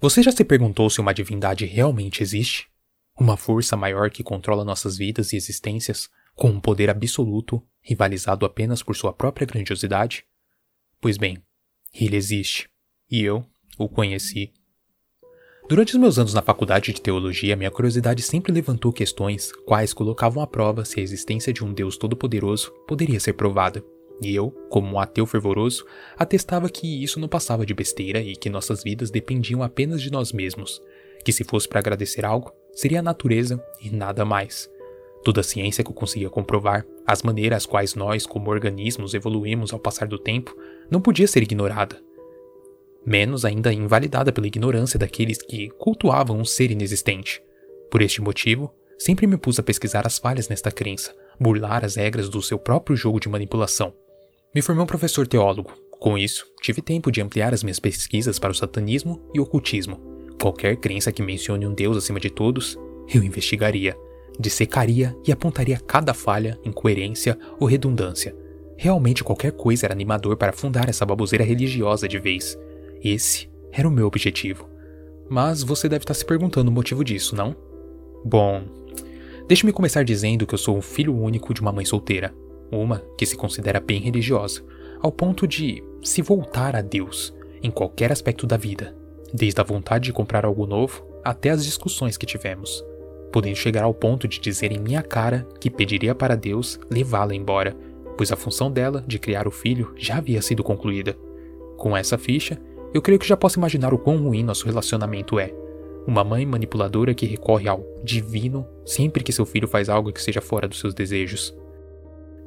Você já se perguntou se uma divindade realmente existe? Uma força maior que controla nossas vidas e existências, com um poder absoluto, rivalizado apenas por sua própria grandiosidade? Pois bem, ele existe, e eu o conheci. Durante os meus anos na faculdade de teologia, minha curiosidade sempre levantou questões quais colocavam à prova se a existência de um Deus todo-poderoso poderia ser provada. E eu, como um ateu fervoroso, atestava que isso não passava de besteira e que nossas vidas dependiam apenas de nós mesmos. Que se fosse para agradecer algo, seria a natureza e nada mais. Toda a ciência que eu conseguia comprovar, as maneiras quais nós, como organismos, evoluímos ao passar do tempo, não podia ser ignorada. Menos ainda invalidada pela ignorância daqueles que cultuavam um ser inexistente. Por este motivo, sempre me pus a pesquisar as falhas nesta crença, burlar as regras do seu próprio jogo de manipulação. Me formei um professor teólogo. Com isso, tive tempo de ampliar as minhas pesquisas para o satanismo e o ocultismo. Qualquer crença que mencione um Deus acima de todos, eu investigaria, dissecaria e apontaria cada falha, incoerência ou redundância. Realmente qualquer coisa era animador para fundar essa baboseira religiosa de vez. Esse era o meu objetivo. Mas você deve estar se perguntando o motivo disso, não? Bom, deixe-me começar dizendo que eu sou um filho único de uma mãe solteira uma que se considera bem religiosa, ao ponto de se voltar a Deus em qualquer aspecto da vida, desde a vontade de comprar algo novo até as discussões que tivemos, podendo chegar ao ponto de dizer em minha cara que pediria para Deus levá-la embora, pois a função dela de criar o filho já havia sido concluída. Com essa ficha, eu creio que já posso imaginar o quão ruim nosso relacionamento é. Uma mãe manipuladora que recorre ao divino sempre que seu filho faz algo que seja fora dos seus desejos.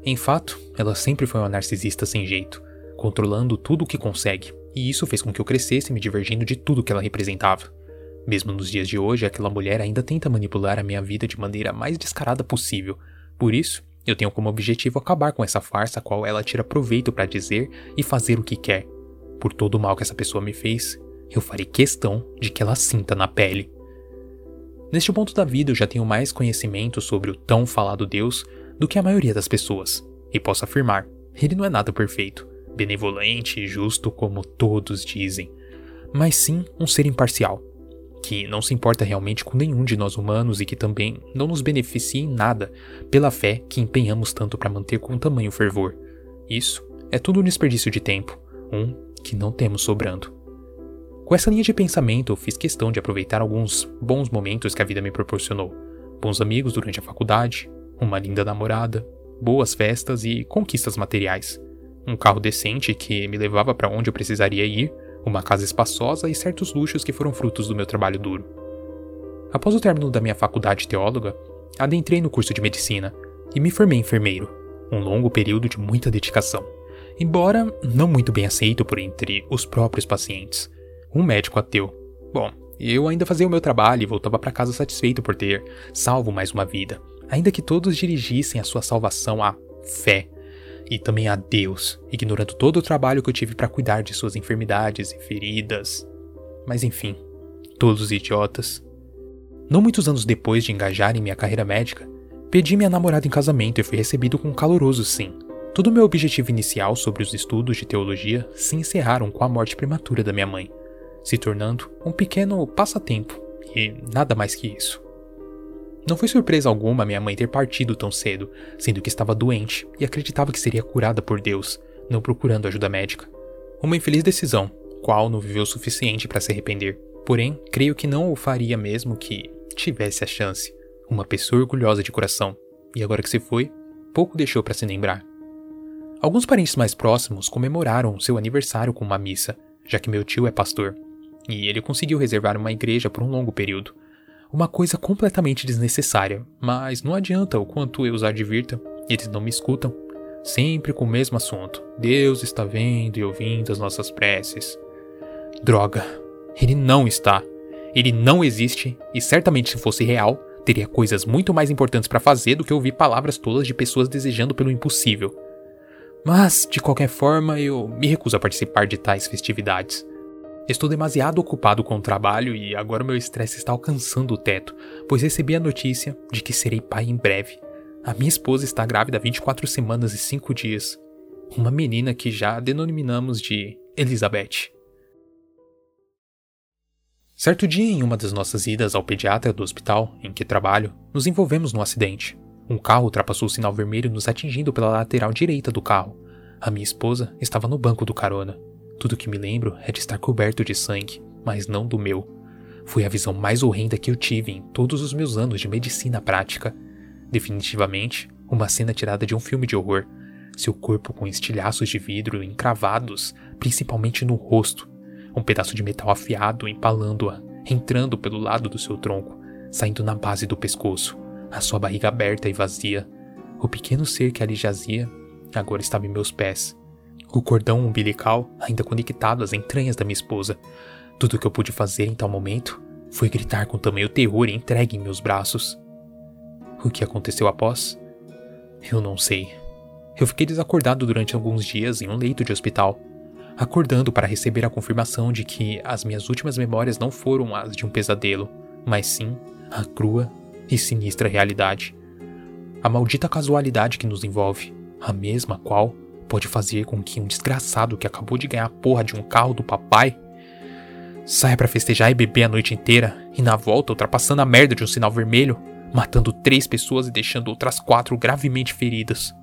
Em fato, ela sempre foi uma narcisista sem jeito, controlando tudo o que consegue, e isso fez com que eu crescesse me divergindo de tudo que ela representava. Mesmo nos dias de hoje, aquela mulher ainda tenta manipular a minha vida de maneira mais descarada possível. Por isso, eu tenho como objetivo acabar com essa farsa a qual ela tira proveito para dizer e fazer o que quer. Por todo o mal que essa pessoa me fez, eu farei questão de que ela sinta na pele. Neste ponto da vida, eu já tenho mais conhecimento sobre o tão falado Deus do que a maioria das pessoas, e posso afirmar, ele não é nada perfeito, benevolente e justo como todos dizem, mas sim um ser imparcial, que não se importa realmente com nenhum de nós humanos e que também não nos beneficia em nada pela fé que empenhamos tanto para manter com tamanho fervor. Isso é tudo um desperdício de tempo, um que não temos sobrando. Com essa linha de pensamento, fiz questão de aproveitar alguns bons momentos que a vida me proporcionou. Bons amigos durante a faculdade, uma linda namorada, boas festas e conquistas materiais. Um carro decente que me levava para onde eu precisaria ir, uma casa espaçosa e certos luxos que foram frutos do meu trabalho duro. Após o término da minha faculdade teóloga, adentrei no curso de medicina e me formei enfermeiro, um longo período de muita dedicação, embora não muito bem aceito por entre os próprios pacientes. Um médico ateu. Bom, eu ainda fazia o meu trabalho e voltava para casa satisfeito por ter salvo mais uma vida, ainda que todos dirigissem a sua salvação à fé e também a Deus, ignorando todo o trabalho que eu tive para cuidar de suas enfermidades e feridas. Mas enfim, todos os idiotas. Não muitos anos depois de engajar em minha carreira médica, pedi minha namorada em casamento e fui recebido com um caloroso sim. Todo o meu objetivo inicial sobre os estudos de teologia se encerraram com a morte prematura da minha mãe, se tornando um pequeno passatempo e nada mais que isso. Não foi surpresa alguma minha mãe ter partido tão cedo, sendo que estava doente e acreditava que seria curada por Deus, não procurando ajuda médica. Uma infeliz decisão, qual não viveu o suficiente para se arrepender. Porém, creio que não o faria mesmo que tivesse a chance. Uma pessoa orgulhosa de coração. E agora que se foi, pouco deixou para se lembrar. Alguns parentes mais próximos comemoraram seu aniversário com uma missa, já que meu tio é pastor, e ele conseguiu reservar uma igreja por um longo período, uma coisa completamente desnecessária, mas não adianta o quanto eu os advirta, eles não me escutam. Sempre com o mesmo assunto. Deus está vendo e ouvindo as nossas preces. Droga, ele não está. Ele não existe e certamente se fosse real, teria coisas muito mais importantes para fazer do que ouvir palavras tolas de pessoas desejando pelo impossível. Mas, de qualquer forma, eu me recuso a participar de tais festividades. Estou demasiado ocupado com o trabalho e agora meu estresse está alcançando o teto, pois recebi a notícia de que serei pai em breve. A minha esposa está grávida há 24 semanas e 5 dias. Uma menina que já denominamos de Elizabeth. Certo dia, em uma das nossas idas ao pediatra do hospital em que trabalho, nos envolvemos num acidente. Um carro ultrapassou o sinal vermelho, nos atingindo pela lateral direita do carro. A minha esposa estava no banco do carona. Tudo que me lembro é de estar coberto de sangue, mas não do meu. Foi a visão mais horrenda que eu tive em todos os meus anos de medicina prática. Definitivamente, uma cena tirada de um filme de horror. Seu corpo com estilhaços de vidro encravados, principalmente no rosto, um pedaço de metal afiado empalando-a, entrando pelo lado do seu tronco, saindo na base do pescoço, a sua barriga aberta e vazia. O pequeno ser que ali jazia agora estava em meus pés. O cordão umbilical ainda conectado às entranhas da minha esposa. Tudo o que eu pude fazer em tal momento foi gritar com tamanho terror e entregue em meus braços. O que aconteceu após? Eu não sei. Eu fiquei desacordado durante alguns dias em um leito de hospital acordando para receber a confirmação de que as minhas últimas memórias não foram as de um pesadelo, mas sim a crua e sinistra realidade. A maldita casualidade que nos envolve, a mesma qual pode fazer com que um desgraçado que acabou de ganhar a porra de um carro do papai saia para festejar e beber a noite inteira e na volta ultrapassando a merda de um sinal vermelho, matando três pessoas e deixando outras quatro gravemente feridas.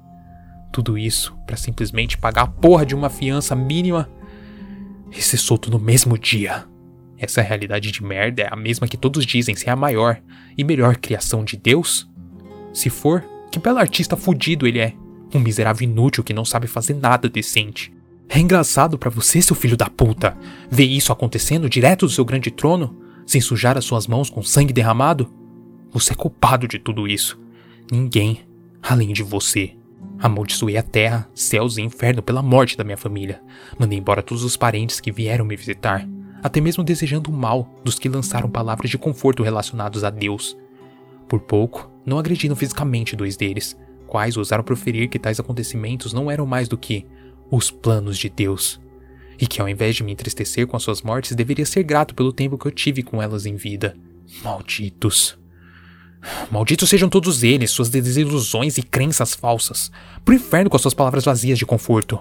Tudo isso para simplesmente pagar a porra de uma fiança mínima e ser solto no mesmo dia. Essa realidade de merda é a mesma que todos dizem ser a maior e melhor criação de Deus? Se for, que belo artista fudido ele é. Um miserável inútil que não sabe fazer nada decente. É engraçado para você, seu filho da puta, ver isso acontecendo direto do seu grande trono, sem sujar as suas mãos com sangue derramado? Você é culpado de tudo isso. Ninguém, além de você. Amaldiçoei a terra, céus e inferno pela morte da minha família. Mandei embora todos os parentes que vieram me visitar, até mesmo desejando o mal dos que lançaram palavras de conforto relacionados a Deus. Por pouco, não agrediram fisicamente dois deles, quais ousaram proferir que tais acontecimentos não eram mais do que os planos de Deus, e que ao invés de me entristecer com as suas mortes, deveria ser grato pelo tempo que eu tive com elas em vida. Malditos. Malditos sejam todos eles, suas desilusões e crenças falsas. Pro inferno com as suas palavras vazias de conforto.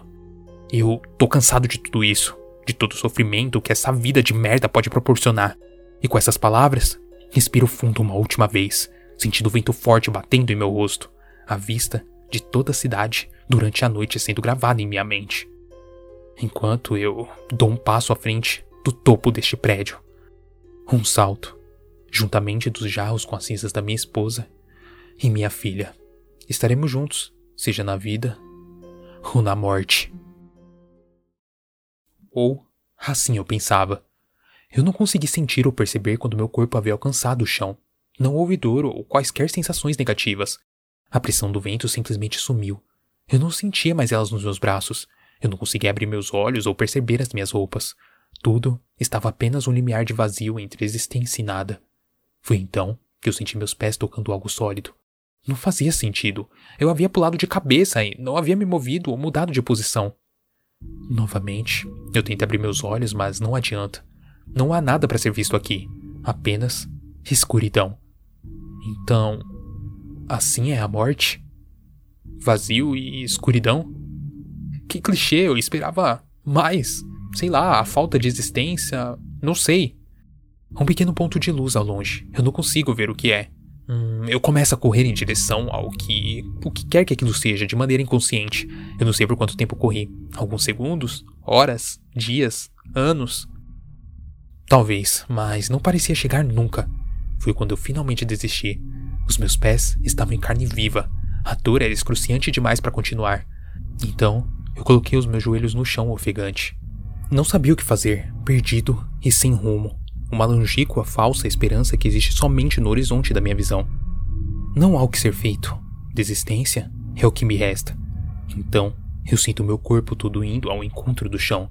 Eu tô cansado de tudo isso, de todo o sofrimento que essa vida de merda pode proporcionar. E com essas palavras, respiro fundo uma última vez, sentindo o vento forte batendo em meu rosto, a vista de toda a cidade durante a noite sendo gravada em minha mente. Enquanto eu dou um passo à frente do topo deste prédio. Um salto juntamente dos jarros com as cinzas da minha esposa e minha filha. Estaremos juntos, seja na vida ou na morte. Ou, assim eu pensava. Eu não consegui sentir ou perceber quando meu corpo havia alcançado o chão. Não houve dor ou quaisquer sensações negativas. A pressão do vento simplesmente sumiu. Eu não sentia mais elas nos meus braços. Eu não conseguia abrir meus olhos ou perceber as minhas roupas. Tudo estava apenas um limiar de vazio entre existência e nada. Foi então que eu senti meus pés tocando algo sólido. Não fazia sentido. Eu havia pulado de cabeça e não havia me movido ou mudado de posição. Novamente, eu tentei abrir meus olhos, mas não adianta. Não há nada para ser visto aqui. Apenas escuridão. Então, assim é a morte? Vazio e escuridão? Que clichê, eu esperava mais. Sei lá, a falta de existência. Não sei. Um pequeno ponto de luz ao longe. Eu não consigo ver o que é. Hum, eu começo a correr em direção ao que. o que quer que aquilo seja, de maneira inconsciente. Eu não sei por quanto tempo corri. Alguns segundos? Horas? Dias? Anos? Talvez, mas não parecia chegar nunca. Foi quando eu finalmente desisti. Os meus pés estavam em carne viva. A dor era excruciante demais para continuar. Então, eu coloquei os meus joelhos no chão ofegante. Não sabia o que fazer, perdido e sem rumo uma longínqua falsa esperança que existe somente no horizonte da minha visão. Não há o que ser feito. Desistência é o que me resta. Então, eu sinto meu corpo todo indo ao encontro do chão.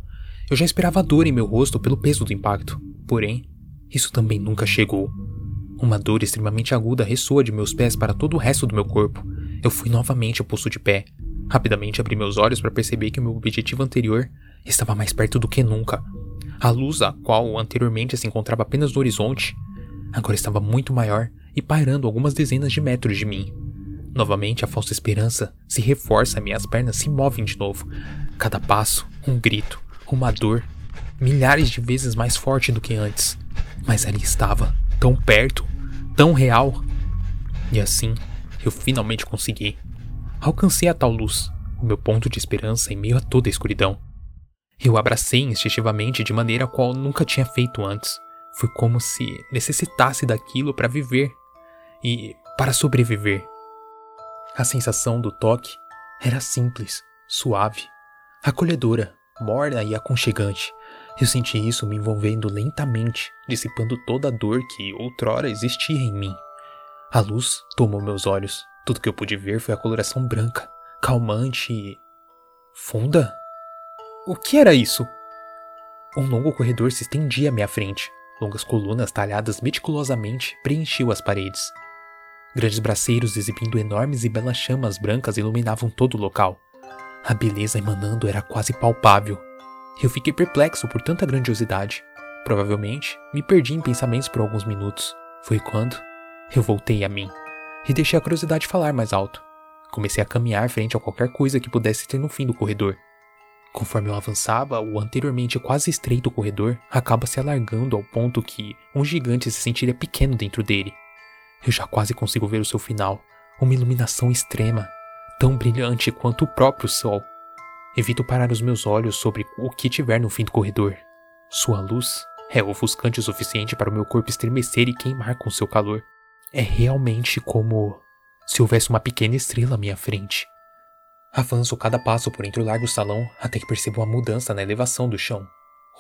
Eu já esperava dor em meu rosto pelo peso do impacto, porém, isso também nunca chegou. Uma dor extremamente aguda ressoa de meus pés para todo o resto do meu corpo. Eu fui novamente ao pulso de pé. Rapidamente abri meus olhos para perceber que meu objetivo anterior estava mais perto do que nunca. A luz, a qual anteriormente se encontrava apenas no horizonte, agora estava muito maior e pairando algumas dezenas de metros de mim. Novamente a falsa esperança se reforça minhas pernas se movem de novo. Cada passo, um grito, uma dor, milhares de vezes mais forte do que antes. Mas ali estava, tão perto, tão real. E assim, eu finalmente consegui. Alcancei a tal luz, o meu ponto de esperança em meio a toda a escuridão. Eu abracei instintivamente de maneira a qual nunca tinha feito antes. Foi como se necessitasse daquilo para viver e para sobreviver. A sensação do toque era simples, suave, acolhedora, morna e aconchegante. Eu senti isso me envolvendo lentamente, dissipando toda a dor que outrora existia em mim. A luz tomou meus olhos. Tudo que eu pude ver foi a coloração branca, calmante e. funda? O que era isso? Um longo corredor se estendia à minha frente. Longas colunas talhadas meticulosamente preenchiam as paredes. Grandes braceiros exibindo enormes e belas chamas brancas iluminavam todo o local. A beleza emanando era quase palpável. Eu fiquei perplexo por tanta grandiosidade. Provavelmente me perdi em pensamentos por alguns minutos. Foi quando eu voltei a mim e deixei a curiosidade falar mais alto. Comecei a caminhar frente a qualquer coisa que pudesse ter no fim do corredor. Conforme eu avançava, o anteriormente quase estreito corredor acaba se alargando ao ponto que um gigante se sentiria pequeno dentro dele. Eu já quase consigo ver o seu final, uma iluminação extrema, tão brilhante quanto o próprio sol. Evito parar os meus olhos sobre o que tiver no fim do corredor. Sua luz é ofuscante o suficiente para o meu corpo estremecer e queimar com seu calor. É realmente como se houvesse uma pequena estrela à minha frente. Avanço cada passo por entre o largo salão até que percebo uma mudança na elevação do chão.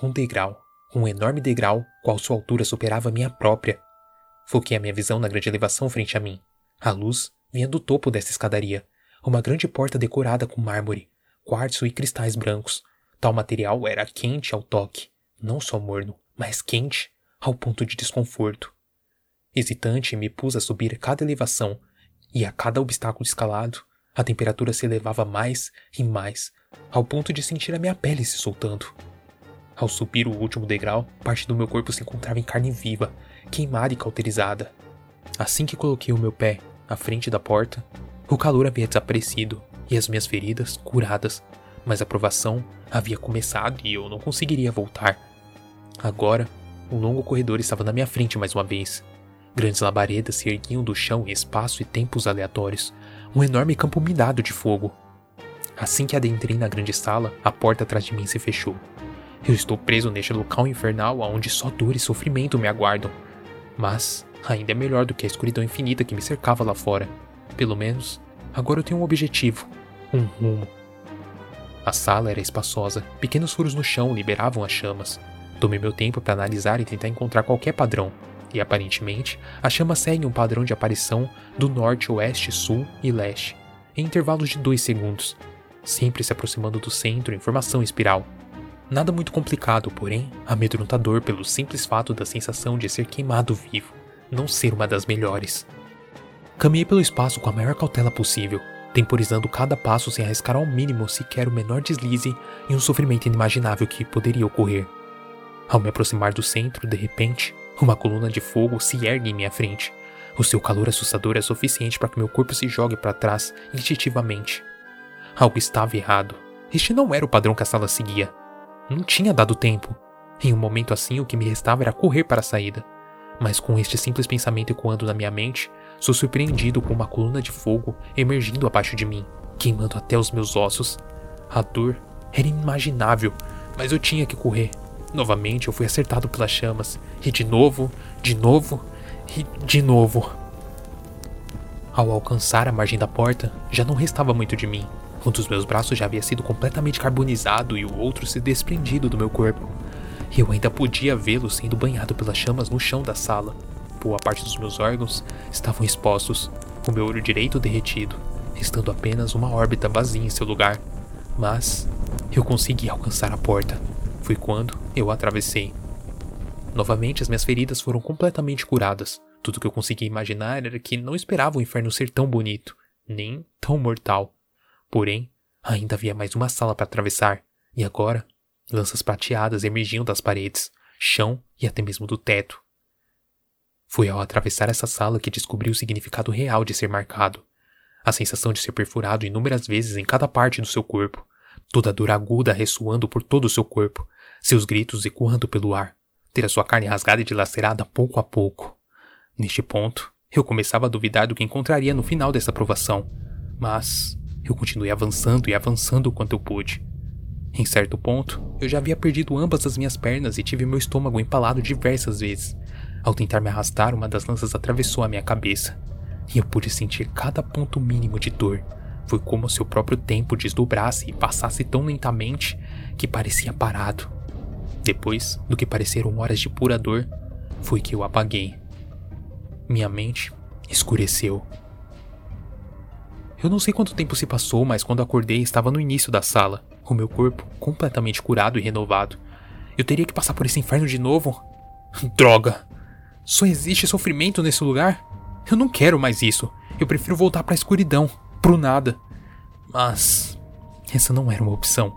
Um degrau, um enorme degrau, qual sua altura superava a minha própria. Foquei a minha visão na grande elevação frente a mim. A luz vinha do topo dessa escadaria, uma grande porta decorada com mármore, quartzo e cristais brancos. Tal material era quente ao toque, não só morno, mas quente, ao ponto de desconforto. Hesitante, me pus a subir cada elevação, e a cada obstáculo escalado, a temperatura se elevava mais e mais, ao ponto de sentir a minha pele se soltando. Ao subir o último degrau, parte do meu corpo se encontrava em carne viva, queimada e cauterizada. Assim que coloquei o meu pé à frente da porta, o calor havia desaparecido e as minhas feridas curadas, mas a provação havia começado e eu não conseguiria voltar. Agora, um longo corredor estava na minha frente mais uma vez. Grandes labaredas se erguiam do chão em espaço e tempos aleatórios, um enorme campo minado de fogo. Assim que adentrei na grande sala, a porta atrás de mim se fechou. Eu estou preso neste local infernal onde só dor e sofrimento me aguardam. Mas ainda é melhor do que a escuridão infinita que me cercava lá fora. Pelo menos, agora eu tenho um objetivo, um rumo. A sala era espaçosa, pequenos furos no chão liberavam as chamas. Tomei meu tempo para analisar e tentar encontrar qualquer padrão, e aparentemente as chamas seguem um padrão de aparição do norte, oeste, sul e leste, em intervalos de 2 segundos, sempre se aproximando do centro em formação espiral. Nada muito complicado, porém amedrontador pelo simples fato da sensação de ser queimado vivo, não ser uma das melhores. Caminhei pelo espaço com a maior cautela possível, temporizando cada passo sem arriscar ao mínimo sequer o menor deslize e um sofrimento inimaginável que poderia ocorrer. Ao me aproximar do centro, de repente, uma coluna de fogo se ergue em minha frente. O seu calor assustador é suficiente para que meu corpo se jogue para trás instintivamente. Algo estava errado. Este não era o padrão que a sala seguia. Não tinha dado tempo. Em um momento assim, o que me restava era correr para a saída. Mas com este simples pensamento ecoando na minha mente, sou surpreendido com uma coluna de fogo emergindo abaixo de mim, queimando até os meus ossos. A dor era inimaginável, mas eu tinha que correr. Novamente eu fui acertado pelas chamas, e de novo, de novo e de novo. Ao alcançar a margem da porta, já não restava muito de mim. Um dos meus braços já havia sido completamente carbonizado e o outro se desprendido do meu corpo. Eu ainda podia vê-lo sendo banhado pelas chamas no chão da sala. Boa parte dos meus órgãos estavam expostos, o meu olho direito derretido, restando apenas uma órbita vazia em seu lugar. Mas eu consegui alcançar a porta. Foi quando eu a atravessei. Novamente, as minhas feridas foram completamente curadas. Tudo que eu conseguia imaginar era que não esperava o inferno ser tão bonito, nem tão mortal. Porém, ainda havia mais uma sala para atravessar, e agora, lanças prateadas emergiam das paredes, chão e até mesmo do teto. Foi ao atravessar essa sala que descobri o significado real de ser marcado. A sensação de ser perfurado inúmeras vezes em cada parte do seu corpo, toda a dor aguda ressoando por todo o seu corpo, seus gritos ecoando pelo ar, ter a sua carne rasgada e dilacerada pouco a pouco. Neste ponto, eu começava a duvidar do que encontraria no final dessa provação, mas eu continuei avançando e avançando o quanto eu pude. Em certo ponto, eu já havia perdido ambas as minhas pernas e tive meu estômago empalado diversas vezes. Ao tentar me arrastar, uma das lanças atravessou a minha cabeça, e eu pude sentir cada ponto mínimo de dor. Foi como se o próprio tempo desdobrasse e passasse tão lentamente que parecia parado. Depois do que pareceram horas de pura dor, foi que eu apaguei. Minha mente escureceu. Eu não sei quanto tempo se passou, mas quando acordei estava no início da sala, o meu corpo completamente curado e renovado. Eu teria que passar por esse inferno de novo? Droga! Só existe sofrimento nesse lugar? Eu não quero mais isso. Eu prefiro voltar para a escuridão, pro nada. Mas essa não era uma opção.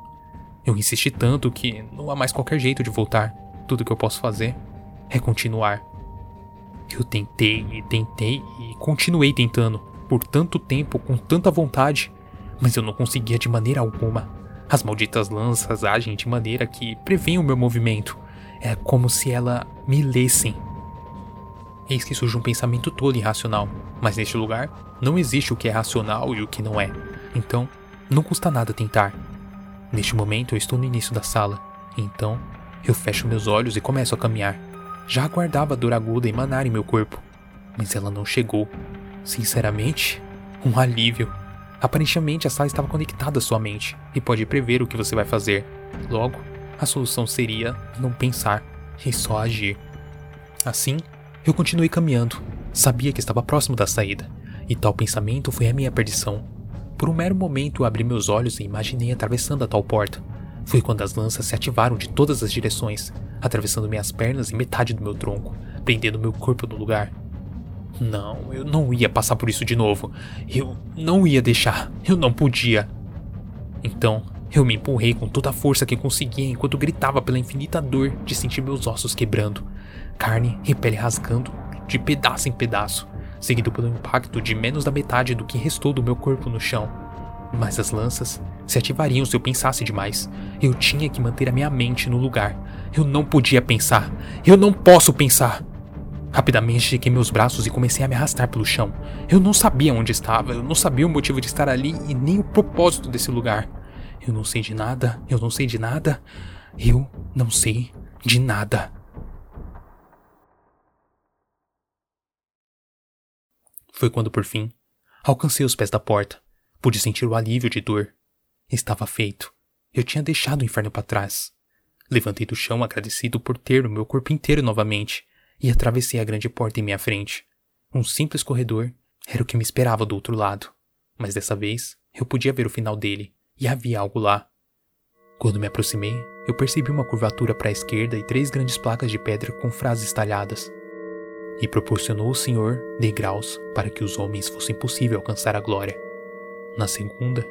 Eu insisti tanto que não há mais qualquer jeito de voltar. Tudo que eu posso fazer é continuar. Eu tentei e tentei e continuei tentando por tanto tempo com tanta vontade, mas eu não conseguia de maneira alguma. As malditas lanças agem de maneira que prevêem o meu movimento. É como se ela me lessem. Eis que surge um pensamento todo irracional, mas neste lugar não existe o que é racional e o que não é. Então, não custa nada tentar. Neste momento eu estou no início da sala, então eu fecho meus olhos e começo a caminhar. Já aguardava a dor aguda emanar em meu corpo, mas ela não chegou. Sinceramente, um alívio. Aparentemente a sala estava conectada à sua mente e pode prever o que você vai fazer. Logo, a solução seria não pensar e só agir. Assim, eu continuei caminhando. Sabia que estava próximo da saída, e tal pensamento foi a minha perdição. Por um mero momento eu abri meus olhos e imaginei atravessando a tal porta. Foi quando as lanças se ativaram de todas as direções, atravessando minhas pernas e metade do meu tronco, prendendo meu corpo no lugar. Não, eu não ia passar por isso de novo. Eu não ia deixar. Eu não podia. Então, eu me empurrei com toda a força que conseguia enquanto gritava pela infinita dor de sentir meus ossos quebrando, carne e pele rasgando de pedaço em pedaço, seguido pelo impacto de menos da metade do que restou do meu corpo no chão. Mas as lanças se ativariam se eu pensasse demais. Eu tinha que manter a minha mente no lugar. Eu não podia pensar. Eu não posso pensar. Rapidamente cheguei meus braços e comecei a me arrastar pelo chão. Eu não sabia onde estava, eu não sabia o motivo de estar ali e nem o propósito desse lugar. Eu não sei de nada, eu não sei de nada, eu não sei de nada. Foi quando, por fim, alcancei os pés da porta. Pude sentir o alívio de dor. Estava feito. Eu tinha deixado o inferno para trás. Levantei do chão agradecido por ter o meu corpo inteiro novamente e atravessei a grande porta em minha frente. Um simples corredor era o que me esperava do outro lado, mas dessa vez eu podia ver o final dele e havia algo lá. Quando me aproximei, eu percebi uma curvatura para a esquerda e três grandes placas de pedra com frases talhadas. E proporcionou o Senhor degraus para que os homens fossem possível alcançar a glória. Na segunda,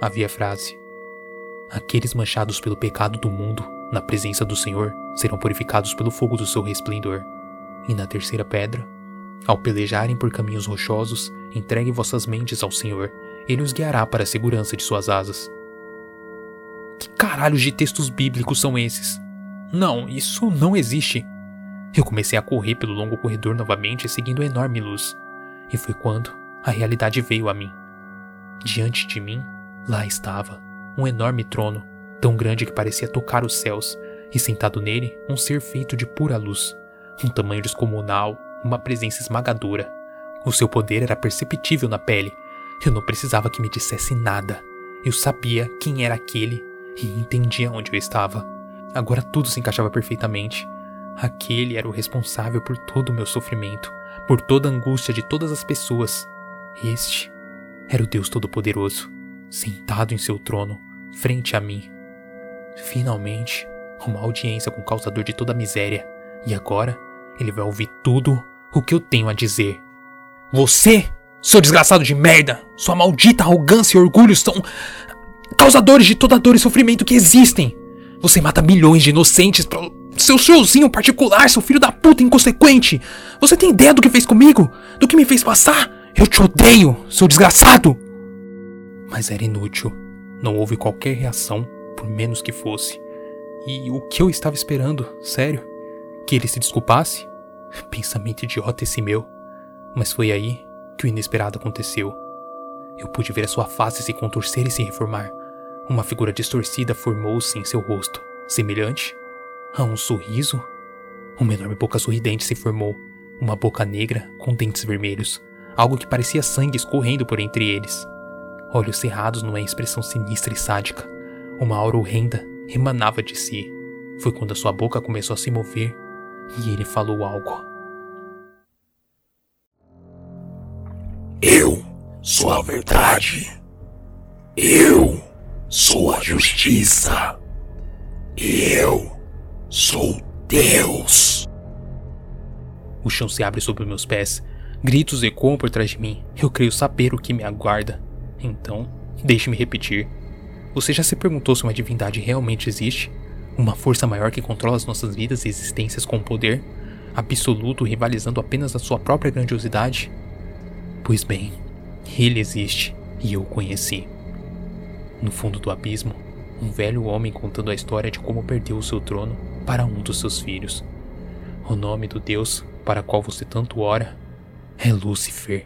havia a frase: Aqueles manchados pelo pecado do mundo, na presença do Senhor, serão purificados pelo fogo do seu resplendor. E na terceira pedra, ao pelejarem por caminhos rochosos, entregue vossas mentes ao Senhor, ele os guiará para a segurança de suas asas. Que caralhos de textos bíblicos são esses? Não, isso não existe. Eu comecei a correr pelo longo corredor novamente, seguindo a enorme luz. E foi quando a realidade veio a mim. Diante de mim, lá estava, um enorme trono, tão grande que parecia tocar os céus, e sentado nele, um ser feito de pura luz, um tamanho descomunal, uma presença esmagadora. O seu poder era perceptível na pele. Eu não precisava que me dissesse nada. Eu sabia quem era aquele e entendia onde eu estava. Agora tudo se encaixava perfeitamente. Aquele era o responsável por todo o meu sofrimento, por toda a angústia de todas as pessoas. Este era o Deus Todo-Poderoso, sentado em seu trono, frente a mim. Finalmente, uma audiência com o causador de toda a miséria. E agora, ele vai ouvir tudo o que eu tenho a dizer. Você, seu desgraçado de merda, sua maldita arrogância e orgulho são causadores de toda dor e sofrimento que existem. Você mata milhões de inocentes para seu showzinho particular, seu filho da puta inconsequente. Você tem ideia do que fez comigo? Do que me fez passar? Eu te odeio, seu desgraçado! Mas era inútil. Não houve qualquer reação, por menos que fosse. E o que eu estava esperando, sério? Que ele se desculpasse? Pensamento idiota esse meu. Mas foi aí que o inesperado aconteceu. Eu pude ver a sua face se contorcer e se reformar. Uma figura distorcida formou-se em seu rosto, semelhante a um sorriso. Uma enorme boca sorridente se formou, uma boca negra com dentes vermelhos, algo que parecia sangue escorrendo por entre eles. Olhos cerrados numa expressão sinistra e sádica. Uma aura horrenda emanava de si. Foi quando a sua boca começou a se mover e ele falou algo. Eu sou a verdade. Eu sou a justiça. Eu sou Deus. O chão se abre sob meus pés. Gritos ecoam por trás de mim. Eu creio saber o que me aguarda. Então, deixe-me repetir. Você já se perguntou se uma divindade realmente existe? Uma força maior que controla as nossas vidas e existências com poder? Absoluto rivalizando apenas a sua própria grandiosidade? Pois bem, ele existe e eu o conheci. No fundo do abismo, um velho homem contando a história de como perdeu o seu trono para um dos seus filhos. O nome do Deus para qual você tanto ora é Lúcifer.